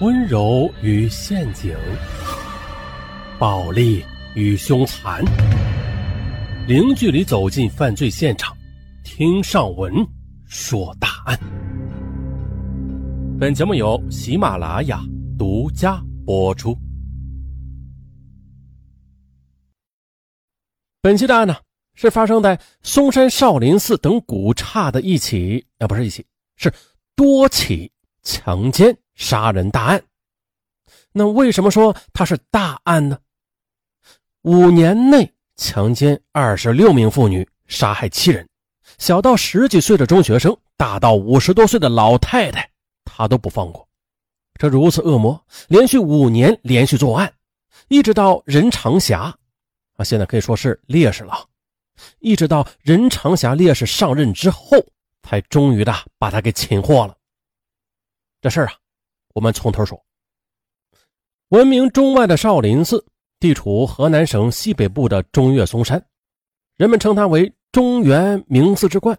温柔与陷阱，暴力与凶残，零距离走进犯罪现场，听上文说大案。本节目由喜马拉雅独家播出。本期的案呢，是发生在嵩山少林寺等古刹的一起啊，不是一起，是多起强奸。杀人大案，那为什么说它是大案呢？五年内强奸二十六名妇女，杀害七人，小到十几岁的中学生，大到五十多岁的老太太，他都不放过。这如此恶魔，连续五年连续作案，一直到任长霞，啊，现在可以说是烈士了，一直到任长霞烈士上任之后，才终于的把他给擒获了。这事儿啊。我们从头说。闻名中外的少林寺，地处河南省西北部的中岳嵩山，人们称它为中原名寺之冠。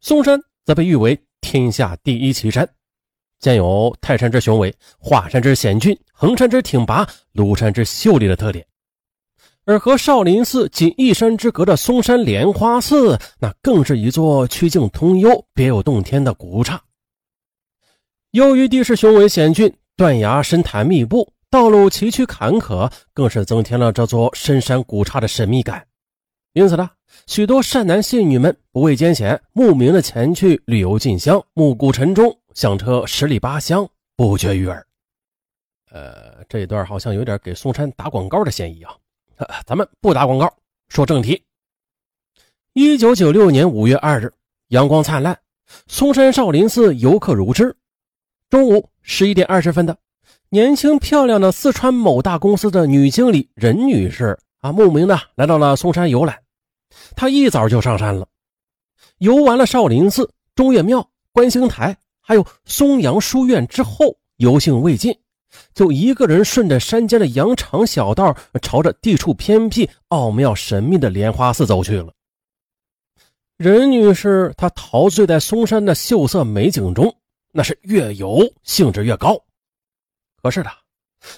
嵩山则被誉为天下第一奇山，兼有泰山之雄伟、华山之险峻、衡山之挺拔、庐山之秀丽的特点。而和少林寺仅一山之隔的嵩山莲花寺，那更是一座曲径通幽、别有洞天的古刹。由于地势雄伟险峻，断崖深潭密布，道路崎岖坎坷，更是增添了这座深山古刹的神秘感。因此呢，许多善男信女们不畏艰险，慕名的前去旅游进香，暮鼓晨钟，响彻十里八乡，不绝于耳。呃，这一段好像有点给嵩山打广告的嫌疑啊！咱们不打广告，说正题。一九九六年五月二日，阳光灿烂，嵩山少林寺游客如织。中午十一点二十分的，年轻漂亮的四川某大公司的女经理任女士啊，慕名的来到了嵩山游览。她一早就上山了，游完了少林寺、中岳庙、观星台，还有嵩阳书院之后，游兴未尽，就一个人顺着山间的羊肠小道，朝着地处偏僻、奥妙神秘的莲花寺走去了。任女士她陶醉在嵩山的秀色美景中。那是越游兴致越高，可是的，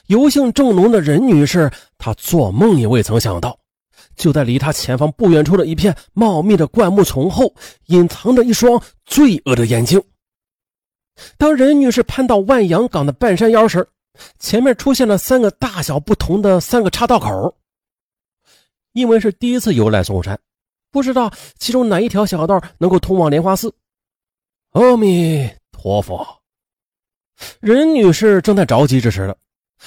游兴正浓的任女士，她做梦也未曾想到，就在离她前方不远处的一片茂密的灌木丛后，隐藏着一双罪恶的眼睛。当任女士攀到万阳岗的半山腰时，前面出现了三个大小不同的三个岔道口。因为是第一次游览嵩山，不知道其中哪一条小道能够通往莲花寺。阿弥。活佛，任女士正在着急之时了，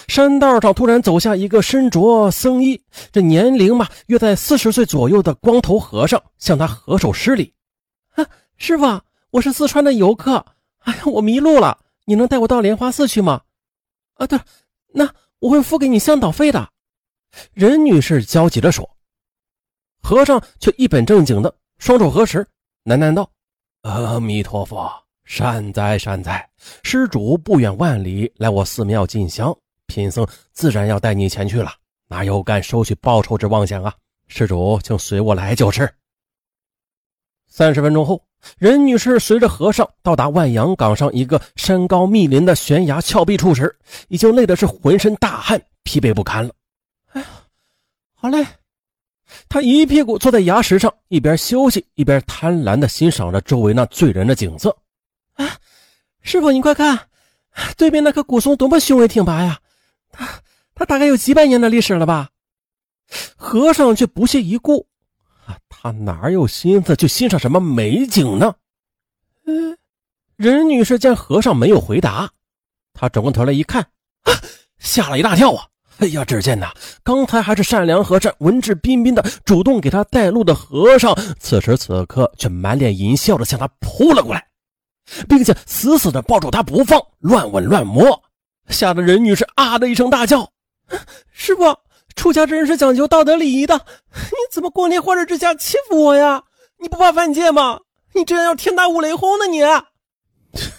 山道上突然走下一个身着僧衣，这年龄嘛约在四十岁左右的光头和尚，向她合手施礼。啊，师傅，我是四川的游客，哎呀，我迷路了，你能带我到莲花寺去吗？啊，对了，那我会付给你向导费的。任女士焦急地说。和尚却一本正经的双手合十，喃喃道：“阿弥陀佛。”善哉善哉，施主不远万里来我寺庙进香，贫僧自然要带你前去了，哪有敢收取报酬之妄想啊！施主，请随我来就是。三十分钟后，任女士随着和尚到达万阳岗上一个山高密林的悬崖峭壁处时，已经累得是浑身大汗，疲惫不堪了。哎呀，好累！他一屁股坐在崖石上，一边休息，一边贪婪地欣赏着周围那醉人的景色。师傅，你快看，对面那棵古松多么雄伟挺拔呀！它它大概有几百年的历史了吧？和尚却不屑一顾，啊，他哪有心思去欣赏什么美景呢？嗯，任女士见和尚没有回答，她转过头来一看，吓了一大跳啊！哎呀，只见呐，刚才还是善良和善、文质彬彬的，主动给他带路的和尚，此时此刻却满脸淫笑的向他扑了过来。并且死死的抱住他不放，乱吻乱摸，吓得任女士啊的一声大叫：“师傅，出家之人是讲究道德礼仪的，你怎么光天化日之下欺负我呀？你不怕犯戒吗？你这样要天打五雷轰呢！你，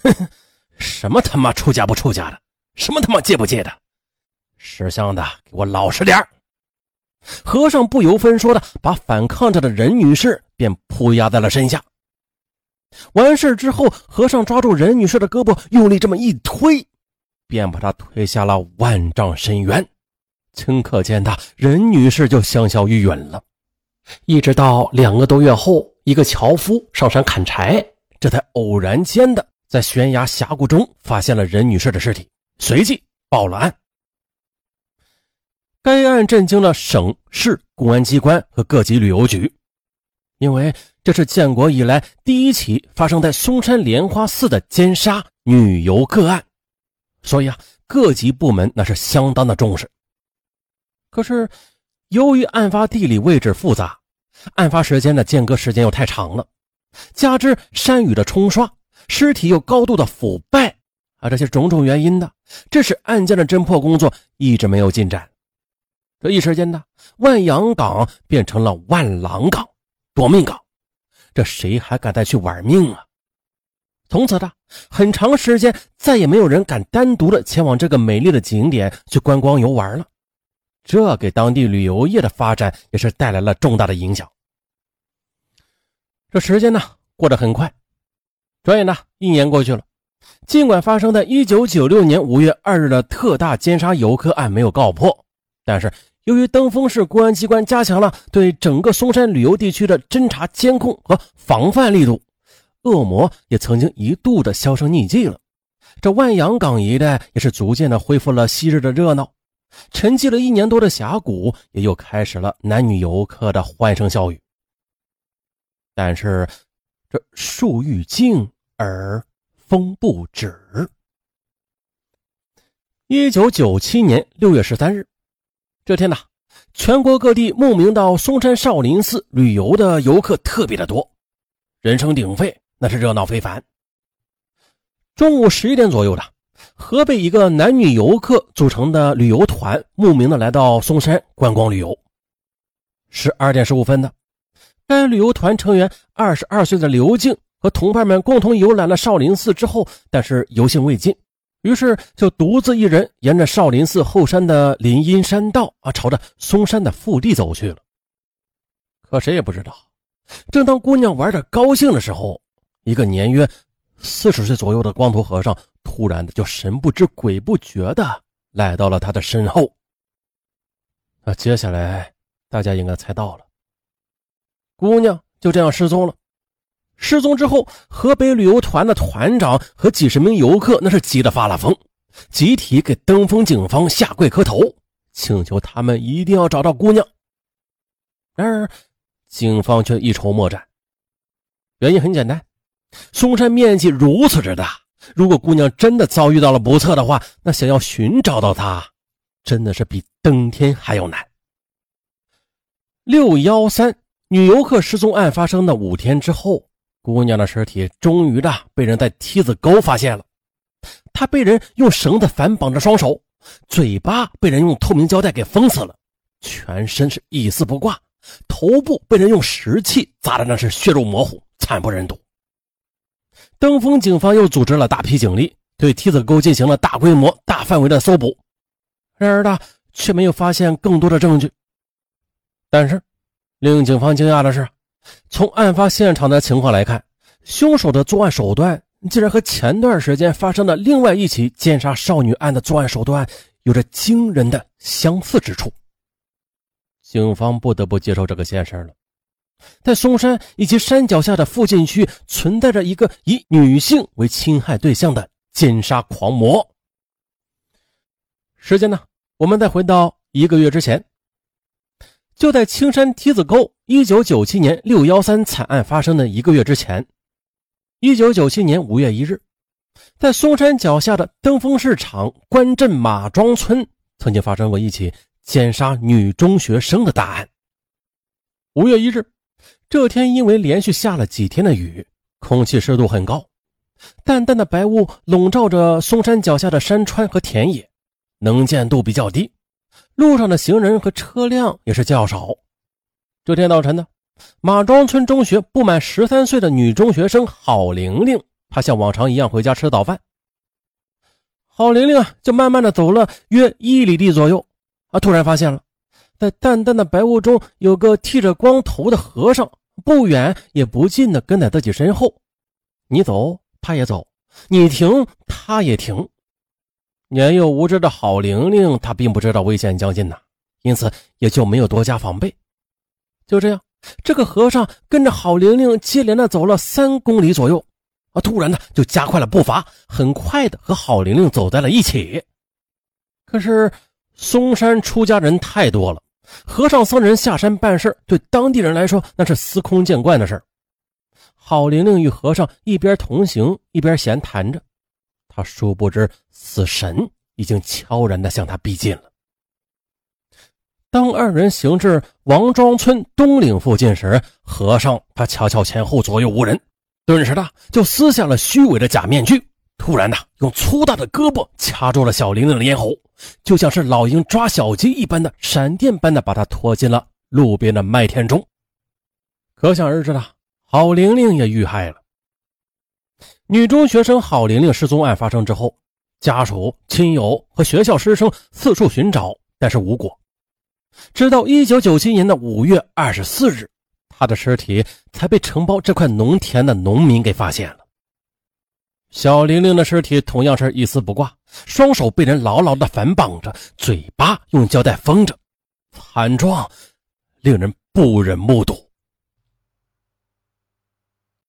什么他妈出家不出家的，什么他妈戒不戒的，识相的给我老实点和尚不由分说的把反抗着的任女士便扑压在了身下。完事之后，和尚抓住任女士的胳膊，用力这么一推，便把她推下了万丈深渊。顷刻间的任女士就香消玉殒了。一直到两个多月后，一个樵夫上山砍柴，这才偶然间的在悬崖峡谷中发现了任女士的尸体，随即报了案。该案震惊了省市公安机关和各级旅游局，因为这是建国以来第一起发生在嵩山莲花寺的奸杀女游客案，所以啊，各级部门那是相当的重视。可是，由于案发地理位置复杂，案发时间的间隔时间又太长了，加之山雨的冲刷，尸体又高度的腐败啊，这些种种原因呢，致使案件的侦破工作一直没有进展。这一时间呢，万阳港变成了万狼港、夺命港，这谁还敢再去玩命啊？从此的很长时间，再也没有人敢单独的前往这个美丽的景点去观光游玩了。这给当地旅游业的发展也是带来了重大的影响。这时间呢过得很快，转眼呢一年过去了。尽管发生在一九九六年五月二日的特大奸杀游客案没有告破，但是。由于登封市公安机关加强了对整个嵩山旅游地区的侦查、监控和防范力度，恶魔也曾经一度的销声匿迹了。这万阳港一带也是逐渐的恢复了昔日的热闹，沉寂了一年多的峡谷也又开始了男女游客的欢声笑语。但是，这树欲静而风不止。一九九七年六月十三日。这天呢，全国各地慕名到嵩山少林寺旅游的游客特别的多，人声鼎沸，那是热闹非凡。中午十一点左右的，河北一个男女游客组成的旅游团慕名的来到嵩山观光旅游。十二点十五分的，该旅游团成员二十二岁的刘静和同伴们共同游览了少林寺之后，但是游兴未尽。于是就独自一人沿着少林寺后山的林荫山道啊，朝着嵩山的腹地走去了。可谁也不知道，正当姑娘玩的高兴的时候，一个年约四十岁左右的光头和尚突然的就神不知鬼不觉的来到了他的身后。那接下来大家应该猜到了，姑娘就这样失踪了。失踪之后，河北旅游团的团长和几十名游客那是急得发了疯，集体给登封警方下跪磕头，请求他们一定要找到姑娘。然而，警方却一筹莫展。原因很简单，嵩山面积如此之大，如果姑娘真的遭遇到了不测的话，那想要寻找到她，真的是比登天还要难。六幺三女游客失踪案发生的五天之后。姑娘的尸体终于的被人在梯子沟发现了，她被人用绳子反绑着双手，嘴巴被人用透明胶带给封死了，全身是一丝不挂，头部被人用石器砸的那是血肉模糊，惨不忍睹。登封警方又组织了大批警力，对梯子沟进行了大规模、大范围的搜捕，然而呢，却没有发现更多的证据。但是，令警方惊讶的是。从案发现场的情况来看，凶手的作案手段竟然和前段时间发生的另外一起奸杀少女案的作案手段有着惊人的相似之处。警方不得不接受这个现实了，在嵩山以及山脚下的附近区存在着一个以女性为侵害对象的奸杀狂魔。时间呢？我们再回到一个月之前。就在青山梯子沟一九九七年六幺三惨案发生的一个月之前，一九九七年五月一日，在嵩山脚下的登封市场关镇马庄村，曾经发生过一起奸杀女中学生的大案。五月一日，这天因为连续下了几天的雨，空气湿度很高，淡淡的白雾笼罩着嵩山脚下的山川和田野，能见度比较低。路上的行人和车辆也是较少。这天早晨呢，马庄村中学不满十三岁的女中学生郝玲玲，她像往常一样回家吃早饭。郝玲玲啊，就慢慢的走了约一里地左右，啊，突然发现了，在淡淡的白雾中有个剃着光头的和尚，不远也不近的跟在自己身后。你走，他也走；你停，他也停。年幼无知的郝玲玲，她并不知道危险将近呐，因此也就没有多加防备。就这样，这个和尚跟着郝玲玲接连的走了三公里左右，啊，突然呢就加快了步伐，很快的和郝玲玲走在了一起。可是嵩山出家人太多了，和尚僧人下山办事，对当地人来说那是司空见惯的事郝玲玲与和尚一边同行一边闲谈着，他殊不知死神已经悄然的向他逼近了。当二人行至王庄村东岭附近时，和尚他瞧瞧前后左右无人，顿时的就撕下了虚伪的假面具，突然的用粗大的胳膊掐住了小玲玲的咽喉，就像是老鹰抓小鸡一般的闪电般的把她拖进了路边的麦田中。可想而知的，郝玲玲也遇害了。女中学生郝玲玲失踪案发生之后，家属、亲友和学校师生四处寻找，但是无果。直到一九九七年的五月二十四日，他的尸体才被承包这块农田的农民给发现了。小玲玲的尸体同样是一丝不挂，双手被人牢牢的反绑着，嘴巴用胶带封着，惨状令人不忍目睹。